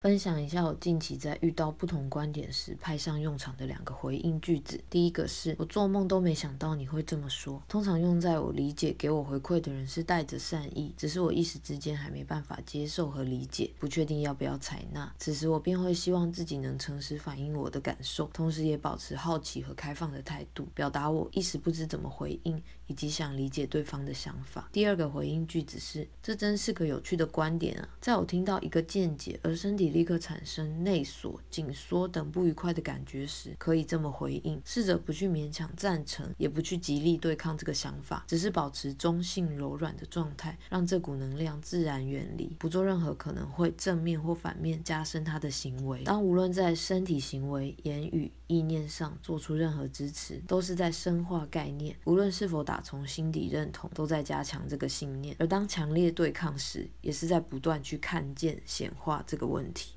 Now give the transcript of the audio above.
分享一下我近期在遇到不同观点时派上用场的两个回应句子。第一个是我做梦都没想到你会这么说，通常用在我理解给我回馈的人是带着善意，只是我一时之间还没办法接受和理解，不确定要不要采纳。此时我便会希望自己能诚实反映我的感受，同时也保持好奇和开放的态度，表达我一时不知怎么回应，以及想理解对方的想法。第二个回应句子是这真是个有趣的观点啊！在我听到一个见解而身体。立刻产生内锁、紧缩等不愉快的感觉时，可以这么回应：试着不去勉强赞成，也不去极力对抗这个想法，只是保持中性柔软的状态，让这股能量自然远离，不做任何可能会正面或反面加深他的行为。当无论在身体行为、言语、意念上做出任何支持，都是在深化概念；无论是否打从心底认同，都在加强这个信念。而当强烈对抗时，也是在不断去看见、显化这个问题。